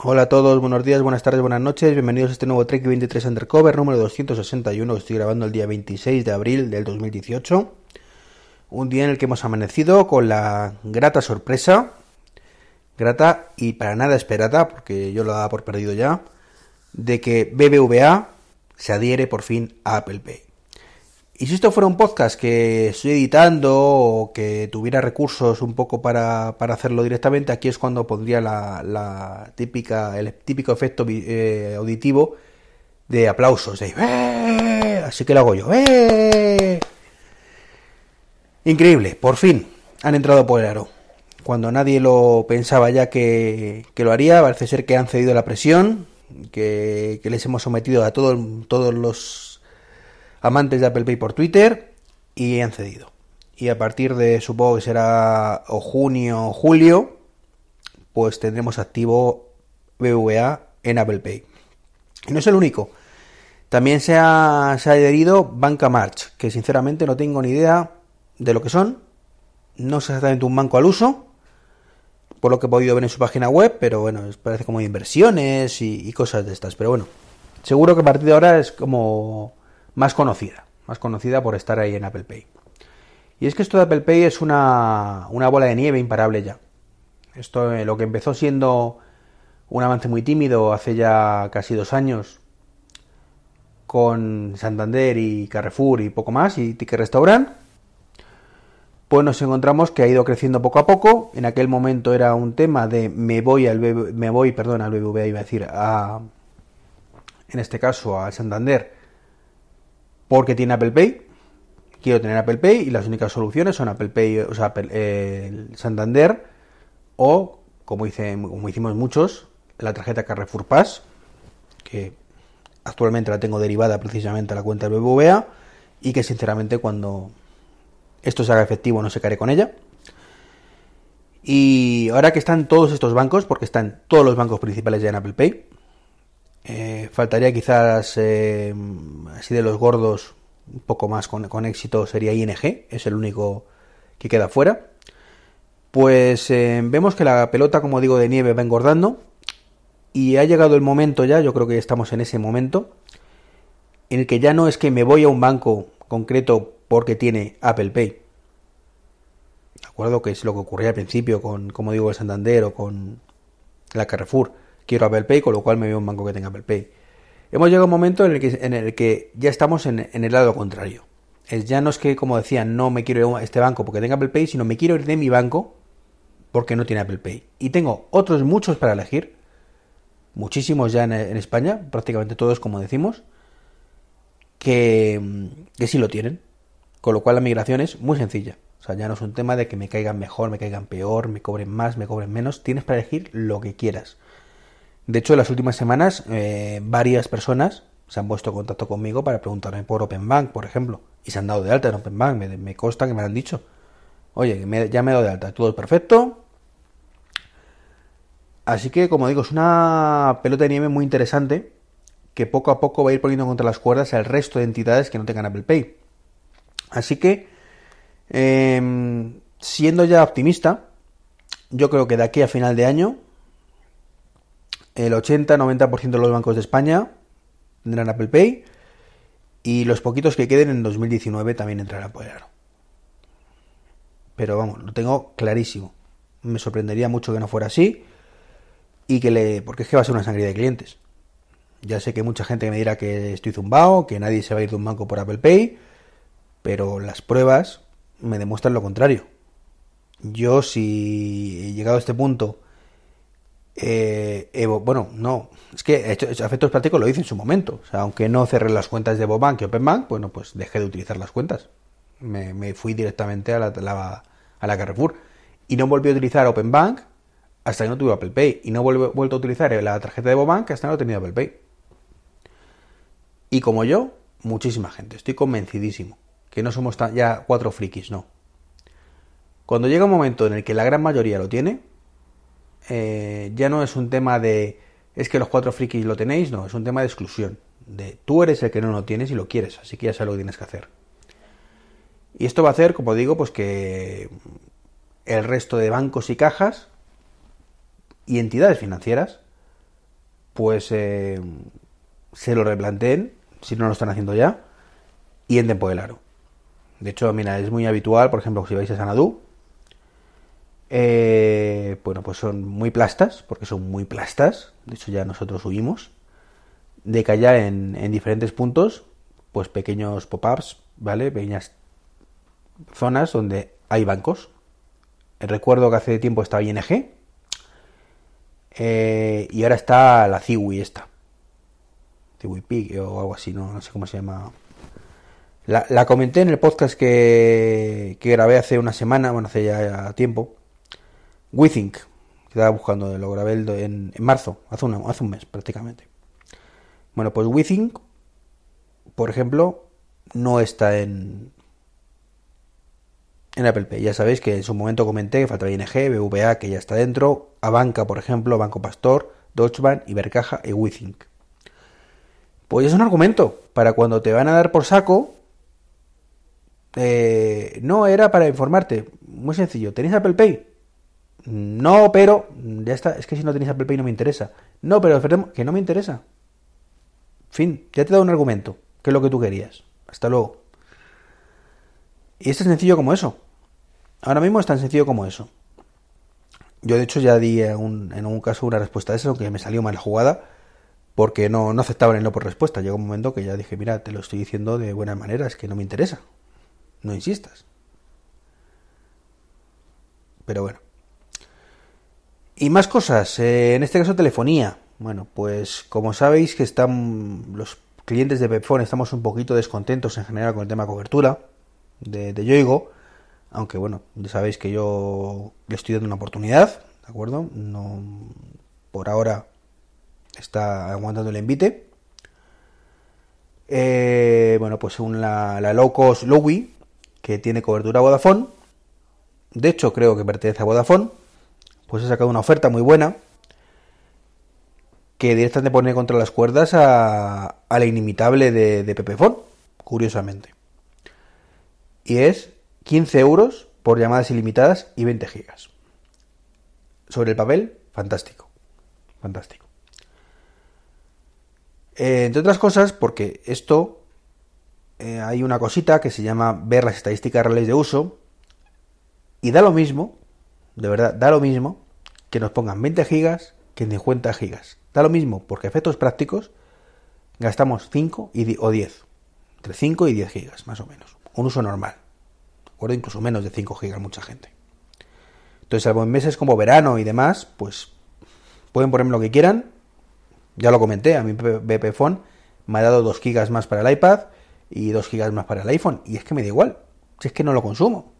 Hola a todos, buenos días, buenas tardes, buenas noches, bienvenidos a este nuevo Trek 23 Undercover número 261 que estoy grabando el día 26 de abril del 2018. Un día en el que hemos amanecido con la grata sorpresa, grata y para nada esperada, porque yo lo daba por perdido ya, de que BBVA se adhiere por fin a Apple Pay. Y si esto fuera un podcast que estoy editando o que tuviera recursos un poco para, para hacerlo directamente, aquí es cuando pondría la, la típica, el típico efecto eh, auditivo de aplausos. De. Así que lo hago yo. Increíble, por fin han entrado por el aro. Cuando nadie lo pensaba ya que, que lo haría, parece ser que han cedido la presión, que, que les hemos sometido a todo, todos los amantes de Apple Pay por Twitter y han cedido. Y a partir de, supongo que será junio o julio, pues tendremos activo BVA en Apple Pay. Y no es el único. También se ha, se ha adherido Banca March, que sinceramente no tengo ni idea de lo que son. No es exactamente un banco al uso, por lo que he podido ver en su página web, pero bueno, parece como inversiones y, y cosas de estas. Pero bueno, seguro que a partir de ahora es como más conocida, más conocida por estar ahí en Apple Pay. Y es que esto de Apple Pay es una, una bola de nieve imparable ya. Esto, eh, lo que empezó siendo un avance muy tímido hace ya casi dos años con Santander y Carrefour y poco más y Ticket Restaurant, pues nos encontramos que ha ido creciendo poco a poco. En aquel momento era un tema de me voy al me voy, perdón, al BBVA iba a decir a en este caso al Santander porque tiene Apple Pay. Quiero tener Apple Pay y las únicas soluciones son Apple Pay, o sea, Apple, Santander o, como, hice, como hicimos muchos, la tarjeta Carrefour Pass, que actualmente la tengo derivada precisamente a la cuenta del BBVA y que sinceramente cuando esto se haga efectivo no se caeré con ella. Y ahora que están todos estos bancos, porque están todos los bancos principales ya en Apple Pay, eh, faltaría quizás, eh, así de los gordos, un poco más con, éxito sería ING, es el único que queda fuera. Pues eh, vemos que la pelota, como digo, de nieve va engordando y ha llegado el momento ya, yo creo que estamos en ese momento, en el que ya no es que me voy a un banco concreto porque tiene Apple Pay. De acuerdo que es lo que ocurría al principio con, como digo, el Santander o con la Carrefour quiero Apple Pay, con lo cual me veo un banco que tenga Apple Pay. Hemos llegado a un momento en el que, ya estamos en, en el lado contrario. Es, ya no es que, como decía, no me quiero ir a este banco porque tenga Apple Pay, sino me quiero ir de mi banco porque no tiene Apple Pay. Y tengo otros muchos para elegir, muchísimos ya en, en España, prácticamente todos, como decimos, que, que sí lo tienen. Con lo cual la migración es muy sencilla. O sea, ya no es un tema de que me caigan mejor, me caigan peor, me cobren más, me cobren menos. Tienes para elegir lo que quieras. De hecho, en las últimas semanas, eh, varias personas se han puesto en contacto conmigo para preguntarme por Open Bank, por ejemplo, y se han dado de alta en Open Bank. Me, consta que me han dicho. Oye, ya me he dado de alta, todo es perfecto. Así que, como digo, es una pelota de nieve muy interesante que poco a poco va a ir poniendo contra las cuerdas al resto de entidades que no tengan Apple Pay. Así que, eh, siendo ya optimista, yo creo que de aquí a final de año el 80-90% de los bancos de España tendrán Apple Pay y los poquitos que queden en 2019 también entrarán por aro. Pero vamos, lo tengo clarísimo. Me sorprendería mucho que no fuera así y que le... porque es que va a ser una sangría de clientes. Ya sé que mucha gente me dirá que estoy zumbado, que nadie se va a ir de un banco por Apple Pay, pero las pruebas me demuestran lo contrario. Yo si he llegado a este punto eh, bueno, no, es que efectos prácticos lo hice en su momento. O sea, aunque no cerré las cuentas de Bobank y Openbank, bueno, pues dejé de utilizar las cuentas. Me, fui directamente a la, Carrefour. Y no volví a utilizar Openbank hasta que no tuve Apple Pay. Y no he vuelto a utilizar la tarjeta de Bobank hasta que no he tenido Apple Pay. Y como yo, muchísima gente. Estoy convencidísimo que no somos ya cuatro frikis, no. Cuando llega un momento en el que la gran mayoría lo tiene, eh, ya no es un tema de es que los cuatro frikis lo tenéis, no, es un tema de exclusión. De tú eres el que no lo tienes y lo quieres, así que ya sabes lo que tienes que hacer. Y esto va a hacer, como digo, pues que el resto de bancos y cajas y entidades financieras pues eh, se lo replanteen, si no lo están haciendo ya, y entren por el aro. De hecho, mira, es muy habitual, por ejemplo, si vais a Sanadú, eh, bueno, pues son muy plastas, porque son muy plastas, de hecho ya nosotros huimos, de que haya en, en diferentes puntos, pues pequeños pop-ups, ¿vale? Pequeñas zonas donde hay bancos. Recuerdo que hace tiempo estaba ING, eh, y ahora está la Ziwi esta. Ziwi Pig o algo así, no, no sé cómo se llama. La, comenté en el podcast que grabé hace una semana, bueno, hace ya tiempo. WeThink, que estaba buscando, lo grabé en, en marzo, hace, una, hace un mes prácticamente. Bueno, pues WeThink, por ejemplo, no está en, en Apple Pay. Ya sabéis que en su momento comenté que faltaba ING, BVA, que ya está dentro, Abanca, por ejemplo, Banco Pastor, Deutsche Bank, Ibercaja y WeThink. Pues es un argumento para cuando te van a dar por saco. Eh, no era para informarte. Muy sencillo. ¿Tenéis Apple Pay? No, pero. Ya está. Es que si no tenéis Apple Pay no me interesa. No, pero que no me interesa. Fin. Ya te he dado un argumento. Que es lo que tú querías. Hasta luego. Y es tan sencillo como eso. Ahora mismo es tan sencillo como eso. Yo de hecho ya di en un caso una respuesta a eso, aunque me salió mal jugada, porque no, no aceptaban el no por respuesta. Llegó un momento que ya dije, mira, te lo estoy diciendo de buena manera, es que no me interesa. No insistas. Pero bueno. Y más cosas, eh, en este caso telefonía. Bueno, pues como sabéis que están los clientes de Pepfone estamos un poquito descontentos en general con el tema cobertura de, de Yoigo, aunque bueno, ya sabéis que yo le estoy dando una oportunidad, ¿de acuerdo? No, por ahora está aguantando el envite. Eh, bueno, pues según la, la low cost Lowy, que tiene cobertura Vodafone, de hecho creo que pertenece a Vodafone, pues he sacado una oferta muy buena que directamente pone contra las cuerdas a, la inimitable de, de Pepefone, curiosamente y es 15 euros por llamadas ilimitadas y 20 gigas. Sobre el papel, fantástico. Fantástico. Eh, entre otras cosas, porque esto eh, hay una cosita que se llama ver las estadísticas reales de uso y da lo mismo, de verdad, da lo mismo que nos pongan 20 gigas que 50 gigas. Da lo mismo porque efectos prácticos gastamos 5 y o 10. Entre 5 y 10 gigas, más o menos un uso normal. Recuerdo incluso menos de 5 gigas mucha gente. Entonces, salvo en meses como verano y demás, pues pueden ponerme lo que quieran. Ya lo comenté, a mi BP Phone me ha dado 2 gigas más para el iPad y 2 gigas más para el iPhone. Y es que me da igual, si es que no lo consumo.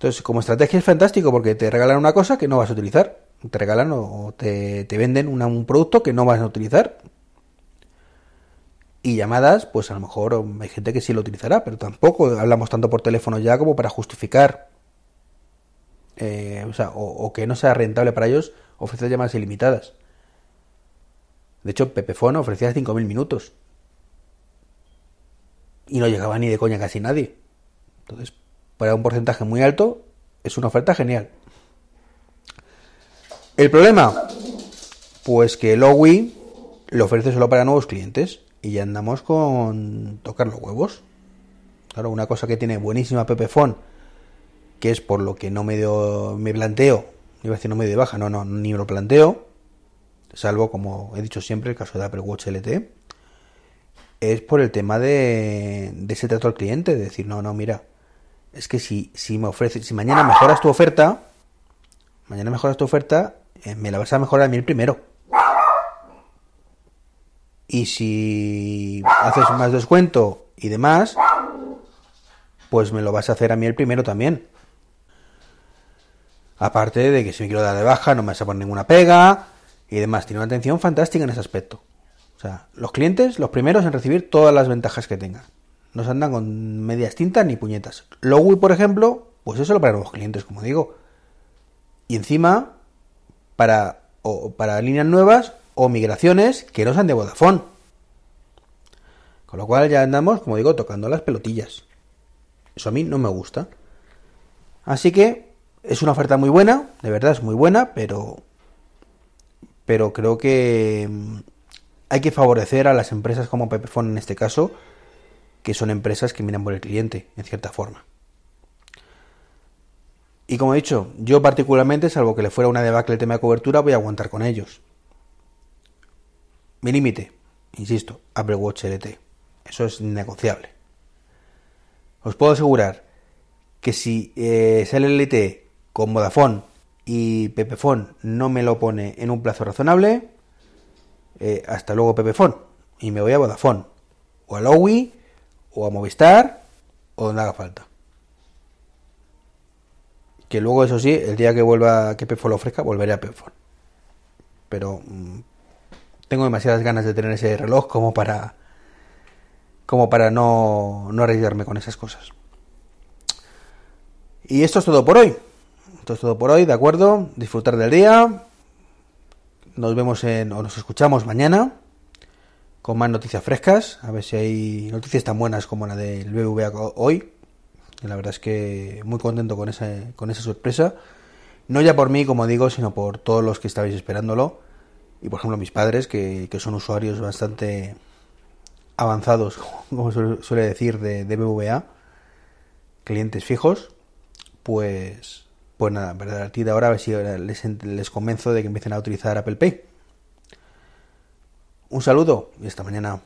Entonces, como estrategia es fantástico porque te regalan una cosa que no vas a utilizar. Te regalan o te, venden un producto que no vas a utilizar. Y llamadas, pues a lo mejor hay gente que sí lo utilizará, pero tampoco hablamos tanto por teléfono ya como para justificar, eh, o, sea, o, que no sea rentable para ellos ofrecer llamadas ilimitadas. De hecho, Pepefone ofrecía 5.000 minutos. Y no llegaba ni de coña casi nadie. Entonces, para un porcentaje muy alto, es una oferta genial. El problema, pues que Lowy lo ofrece solo para nuevos clientes y ya andamos con tocar los huevos. Claro, una cosa que tiene buenísima Pepefon, que es por lo que no me, me planteo, iba a decir no me de baja, no, no, ni me lo planteo, salvo como he dicho siempre el caso de Apple Watch LT, es por el tema de, de ese trato al cliente, de decir, no, no, mira, es que si, si me ofreces, si mañana mejoras tu oferta, mañana mejoras tu oferta, eh, me la vas a mejorar a mí el primero. Y si haces más descuento y demás, pues me lo vas a hacer a mí el primero también. Aparte de que si me quiero dar de baja no me vas a poner ninguna pega y demás. Tiene una atención fantástica en ese aspecto. O sea, los clientes, los primeros en recibir todas las ventajas que tengan. No se andan con medias tintas ni puñetas. Lowy, por ejemplo, pues eso lo para los clientes, como digo. Y encima, para, para líneas nuevas o migraciones que no sean de Vodafone. Con lo cual ya andamos, como digo, tocando las pelotillas. Eso a mí no me gusta. Así que es una oferta muy buena, de verdad es muy buena, pero pero creo que mm, hay que favorecer a las empresas como Pepefone en este caso, que son empresas que miran por el cliente, en cierta forma. Y como he dicho, yo particularmente, salvo que le fuera una debacle el tema de cobertura, voy a aguantar con ellos. Mi límite, insisto, Apple Watch LT. Eso es negociable. Os puedo asegurar que si eh, sale el LT con Vodafone y Pepefone no me lo pone en un plazo razonable, eh, hasta luego Pepefone y me voy a Vodafone o a Lowy o a Movistar o donde haga falta. Que luego, eso sí, el día que vuelva que Pepefone lo ofrezca, volveré a Pepefone. Pero mm, tengo demasiadas ganas de tener ese reloj como para como para no, no arriesgarme con esas cosas. Y esto es todo por hoy. Esto es todo por hoy, ¿de acuerdo? Disfrutar del día. Nos vemos en, o nos escuchamos mañana con más noticias frescas. A ver si hay noticias tan buenas como la del BBVA hoy. la verdad es que muy contento con esa, con esa sorpresa. No ya por mí, como digo, sino por todos los que estabais esperándolo. Y por ejemplo mis padres, que, que son usuarios bastante avanzados, como suele decir, de, de BVA, clientes fijos, pues, pues nada, verdad, a ti de ahora a ver si les, les convenzo de que empiecen a utilizar Apple Pay. Un saludo y hasta mañana.